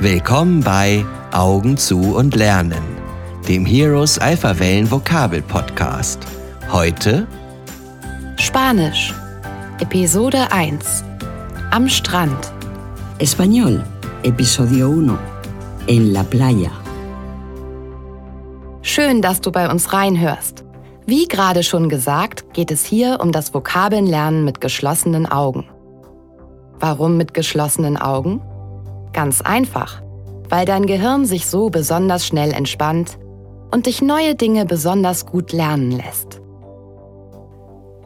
Willkommen bei Augen zu und Lernen, dem Heroes Alpha Wellen Vokabel Podcast. Heute Spanisch, Episode 1. Am Strand. Español, episodio 1. En la playa. Schön, dass du bei uns reinhörst. Wie gerade schon gesagt, geht es hier um das Vokabelnlernen mit geschlossenen Augen. Warum mit geschlossenen Augen? Ganz einfach, weil dein Gehirn sich so besonders schnell entspannt und dich neue Dinge besonders gut lernen lässt.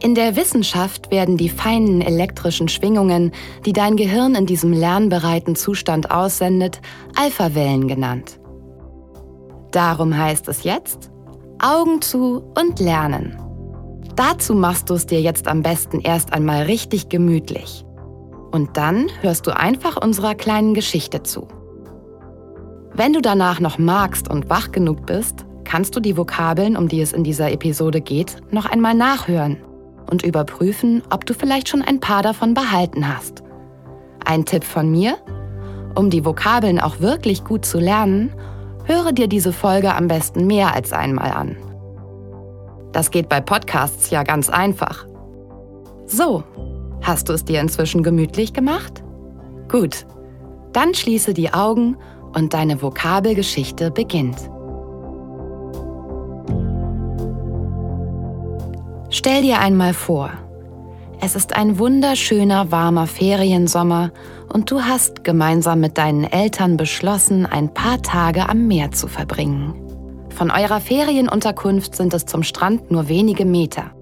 In der Wissenschaft werden die feinen elektrischen Schwingungen, die dein Gehirn in diesem lernbereiten Zustand aussendet, Alphawellen genannt. Darum heißt es jetzt Augen zu und lernen. Dazu machst du es dir jetzt am besten erst einmal richtig gemütlich. Und dann hörst du einfach unserer kleinen Geschichte zu. Wenn du danach noch magst und wach genug bist, kannst du die Vokabeln, um die es in dieser Episode geht, noch einmal nachhören und überprüfen, ob du vielleicht schon ein paar davon behalten hast. Ein Tipp von mir? Um die Vokabeln auch wirklich gut zu lernen, höre dir diese Folge am besten mehr als einmal an. Das geht bei Podcasts ja ganz einfach. So, Hast du es dir inzwischen gemütlich gemacht? Gut, dann schließe die Augen und deine Vokabelgeschichte beginnt. Stell dir einmal vor, es ist ein wunderschöner warmer Feriensommer und du hast gemeinsam mit deinen Eltern beschlossen, ein paar Tage am Meer zu verbringen. Von eurer Ferienunterkunft sind es zum Strand nur wenige Meter.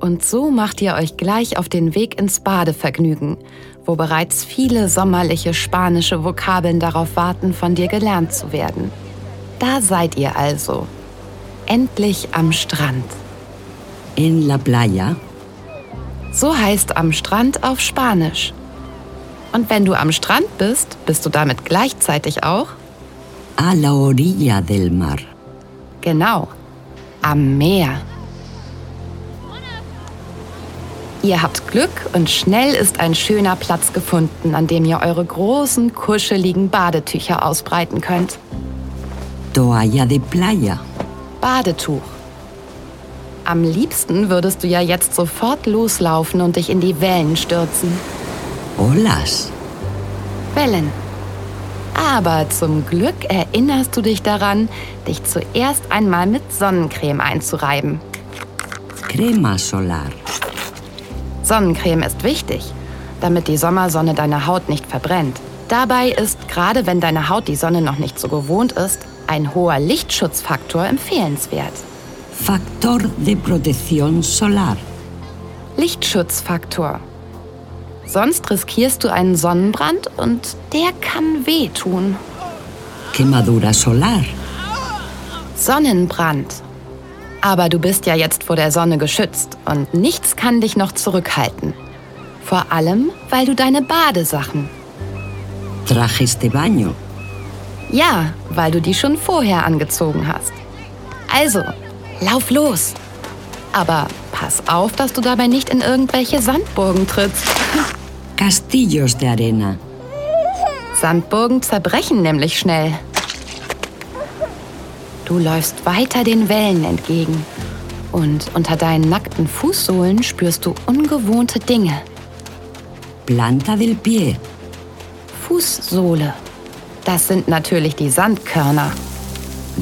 Und so macht ihr euch gleich auf den Weg ins Badevergnügen, wo bereits viele sommerliche spanische Vokabeln darauf warten, von dir gelernt zu werden. Da seid ihr also. Endlich am Strand. En la playa. So heißt am Strand auf Spanisch. Und wenn du am Strand bist, bist du damit gleichzeitig auch? A la orilla del mar. Genau, am Meer. Ihr habt Glück und schnell ist ein schöner Platz gefunden, an dem ihr eure großen, kuscheligen Badetücher ausbreiten könnt. Toalla de playa. Badetuch. Am liebsten würdest du ja jetzt sofort loslaufen und dich in die Wellen stürzen. Olas. Wellen. Aber zum Glück erinnerst du dich daran, dich zuerst einmal mit Sonnencreme einzureiben. Crema solar. Sonnencreme ist wichtig, damit die Sommersonne deine Haut nicht verbrennt. Dabei ist, gerade wenn deine Haut die Sonne noch nicht so gewohnt ist, ein hoher Lichtschutzfaktor empfehlenswert. Factor de protección solar. Lichtschutzfaktor. Sonst riskierst du einen Sonnenbrand und der kann wehtun. Quemadura solar. Sonnenbrand. Aber du bist ja jetzt vor der Sonne geschützt und nichts kann dich noch zurückhalten. Vor allem, weil du deine Badesachen. Trajes de baño. Ja, weil du die schon vorher angezogen hast. Also, lauf los. Aber pass auf, dass du dabei nicht in irgendwelche Sandburgen trittst. Castillos de arena. Sandburgen zerbrechen nämlich schnell. Du läufst weiter den Wellen entgegen und unter deinen nackten Fußsohlen spürst du ungewohnte Dinge. Planta del pie. Fußsohle. Das sind natürlich die Sandkörner.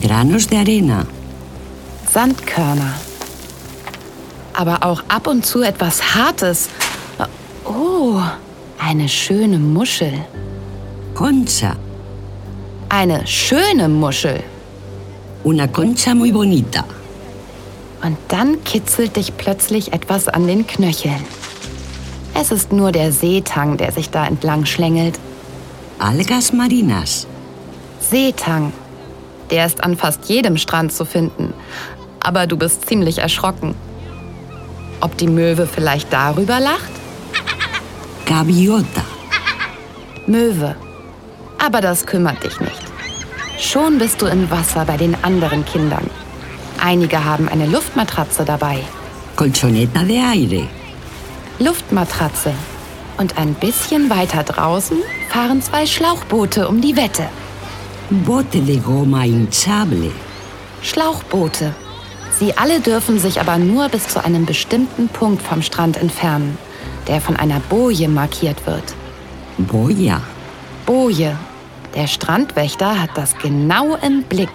Granos de arena. Sandkörner. Aber auch ab und zu etwas Hartes. Oh, eine schöne Muschel. Concha. Eine schöne Muschel. Una concha muy bonita. Und dann kitzelt dich plötzlich etwas an den Knöcheln. Es ist nur der Seetang, der sich da entlang schlängelt. Algas marinas. Seetang. Der ist an fast jedem Strand zu finden. Aber du bist ziemlich erschrocken. Ob die Möwe vielleicht darüber lacht? Gaviota. Möwe. Aber das kümmert dich nicht. Schon bist du im Wasser bei den anderen Kindern. Einige haben eine Luftmatratze dabei. Colchoneta de aire. Luftmatratze. Und ein bisschen weiter draußen fahren zwei Schlauchboote um die Wette. Bote de goma hinchable. Schlauchboote. Sie alle dürfen sich aber nur bis zu einem bestimmten Punkt vom Strand entfernen, der von einer Boje markiert wird. Boya. Boje. Der Strandwächter hat das genau im Blick.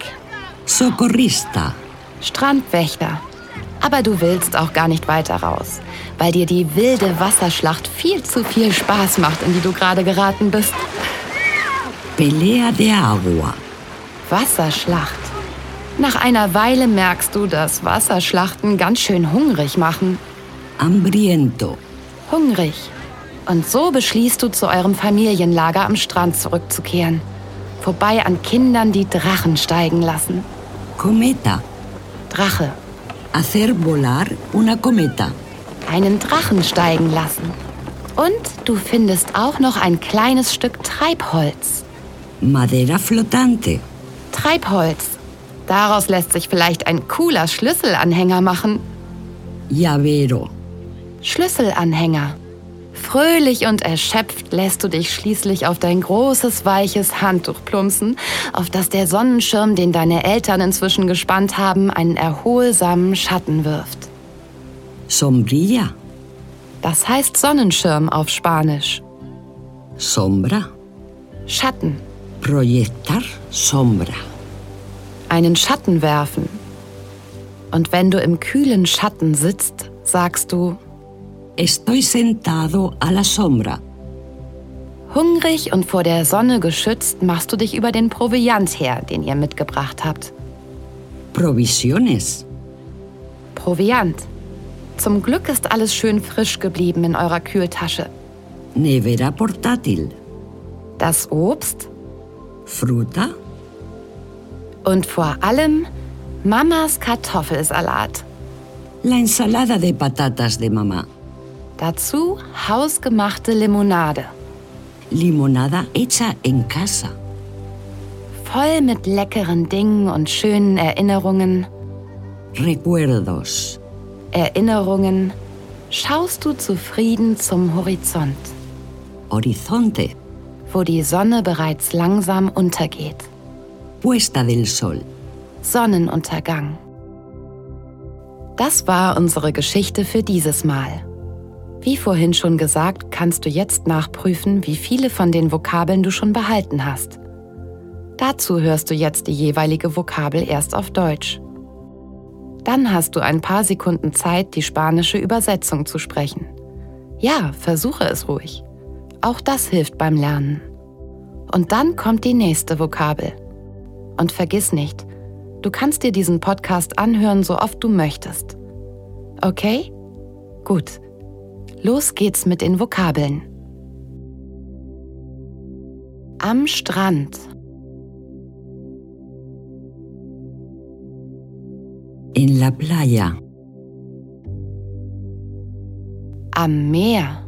Socorrista. Strandwächter. Aber du willst auch gar nicht weiter raus, weil dir die wilde Wasserschlacht viel zu viel Spaß macht, in die du gerade geraten bist. Pelea de agua. Wasserschlacht. Nach einer Weile merkst du, dass Wasserschlachten ganz schön hungrig machen. Hambriento. Hungrig. Und so beschließt du, zu eurem Familienlager am Strand zurückzukehren. Vorbei an Kindern, die Drachen steigen lassen. Cometa. Drache. Hacer volar una cometa. Einen Drachen steigen lassen. Und du findest auch noch ein kleines Stück Treibholz. Madera flotante. Treibholz. Daraus lässt sich vielleicht ein cooler Schlüsselanhänger machen. Llavero. Schlüsselanhänger. Fröhlich und erschöpft lässt du dich schließlich auf dein großes, weiches Handtuch plumpsen, auf das der Sonnenschirm, den deine Eltern inzwischen gespannt haben, einen erholsamen Schatten wirft. Sombrilla. Das heißt Sonnenschirm auf Spanisch. Sombra. Schatten. Proyectar sombra. Einen Schatten werfen. Und wenn du im kühlen Schatten sitzt, sagst du, Estoy sentado a la sombra. hungrig und vor der Sonne geschützt, machst du dich über den Proviant her, den ihr mitgebracht habt. Provisiones. Proviant. Zum Glück ist alles schön frisch geblieben in eurer Kühltasche. Nevera portátil. Das Obst Fruta. und vor allem Mamas Kartoffelsalat. La ensalada de patatas de mamá. Dazu hausgemachte Limonade. Limonada hecha en casa. Voll mit leckeren Dingen und schönen Erinnerungen. Recuerdos. Erinnerungen. Schaust du zufrieden zum Horizont, Horizonte. wo die Sonne bereits langsam untergeht. Puesta del sol. Sonnenuntergang. Das war unsere Geschichte für dieses Mal. Wie vorhin schon gesagt, kannst du jetzt nachprüfen, wie viele von den Vokabeln du schon behalten hast. Dazu hörst du jetzt die jeweilige Vokabel erst auf Deutsch. Dann hast du ein paar Sekunden Zeit, die spanische Übersetzung zu sprechen. Ja, versuche es ruhig. Auch das hilft beim Lernen. Und dann kommt die nächste Vokabel. Und vergiss nicht, du kannst dir diesen Podcast anhören, so oft du möchtest. Okay? Gut. Los geht's mit den Vokabeln. Am Strand. En la playa. Am Meer.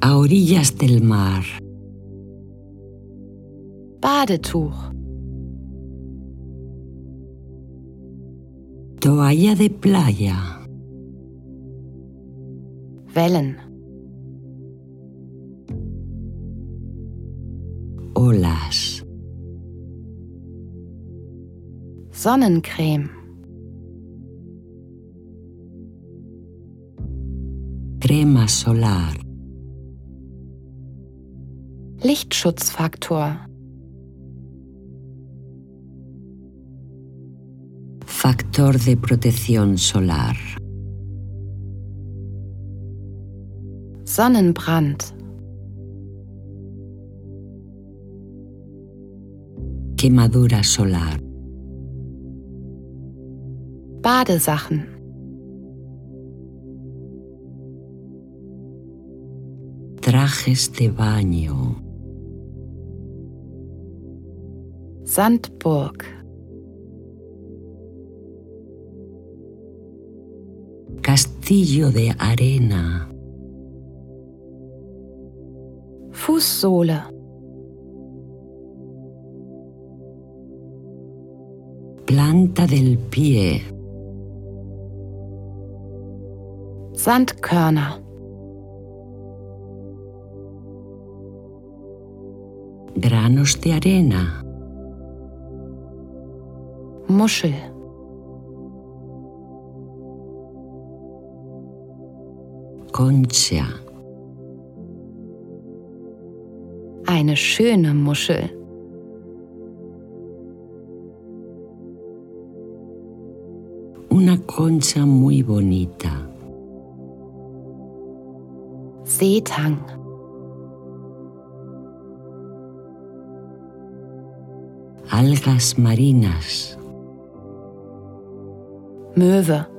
A orillas del mar. Badetuch. Toalla de playa. Wellen. Olas. Sonnencreme. Crema solar. Lichtschutzfaktor. Factor de protección solar. Sonnenbrand. Quemadura solar. Badesachen. Trajes de baño. Sandburg. Castillo de arena. Fußsohle. Planta del pie. Sandkörner. Granos de arena. Muschel, Concha. eine schöne Muschel, Una concha muy bonita. Seetang, Algas marinas. Möwe,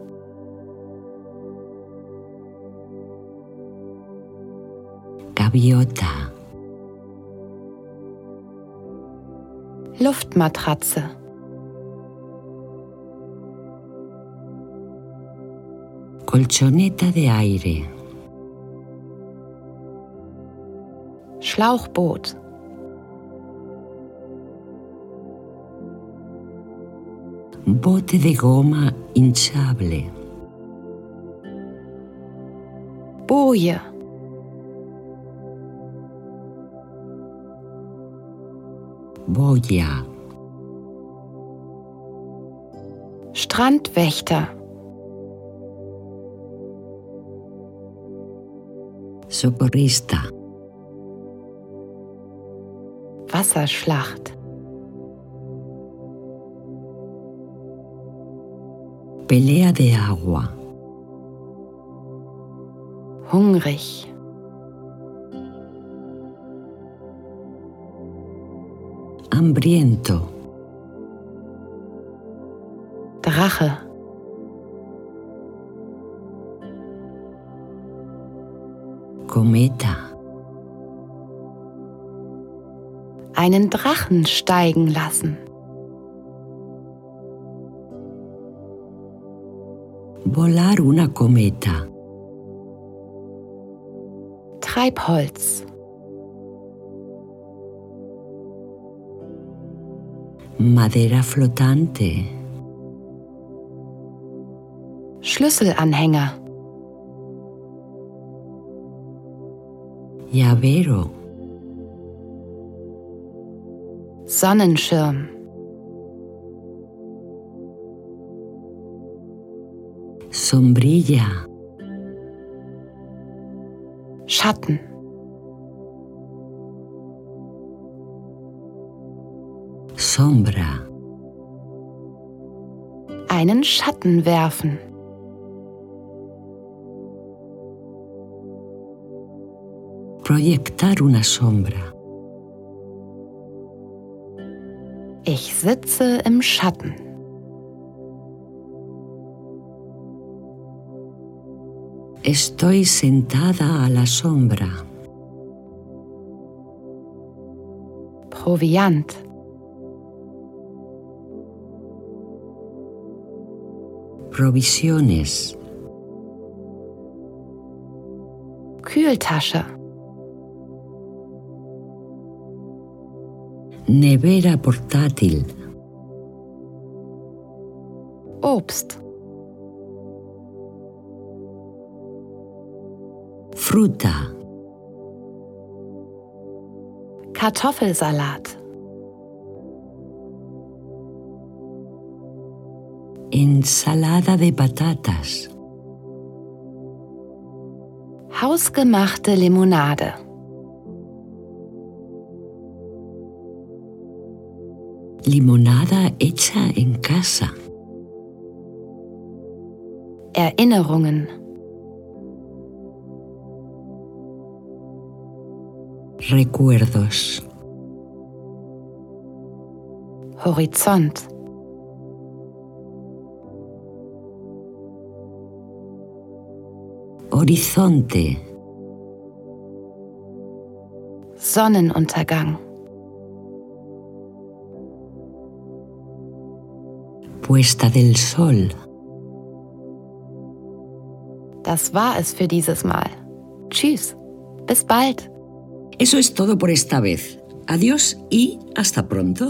Gaviota. Luftmatratze, Colchoneta de aire. Schlauchboot, Bote de goma hinchable. Boje, Boya. Strandwächter, Socorrista. Wasserschlacht, Pelea de agua. hungrig, Hambriento. Drache, Cometa. einen Drachen steigen lassen, Volar una cometa. Treibholz, Madera flotante. Schlüsselanhänger, Llavero. Sonnenschirm, Sombrilla. Schatten, Sombra. einen Schatten werfen, Proyectar una sombra. ich sitze im Schatten, Estoy sentada a la sombra. Proviant, Provisiones. Kühltasche, Nevera portátil. Obst, Fruta. Kartoffelsalat, Ensalada de patatas. hausgemachte Limonade, Limonada hecha en casa. Erinnerungen, Recuerdos. Horizont, Horizonte. Sonnenuntergang, Puesta del sol. das war es für dieses Mal. Tschüss, bis bald. Eso es todo por esta vez. Adiós y hasta pronto.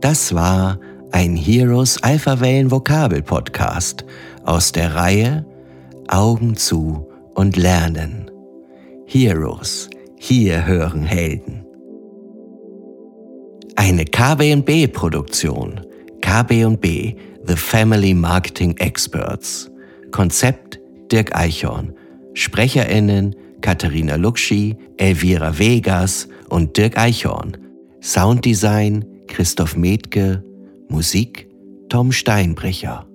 Das war ein Heroes Alphawellen Vokabel Podcast aus der Reihe Augen zu und lernen. Heroes, Hier hören Helden. Eine KB&B-Produktion. KB&B, The Family Marketing Experts. Konzept Dirk Eichhorn. SprecherInnen Katharina Luxi, Elvira Vegas und Dirk Eichhorn. Sounddesign Christoph Metke. Musik Tom Steinbrecher.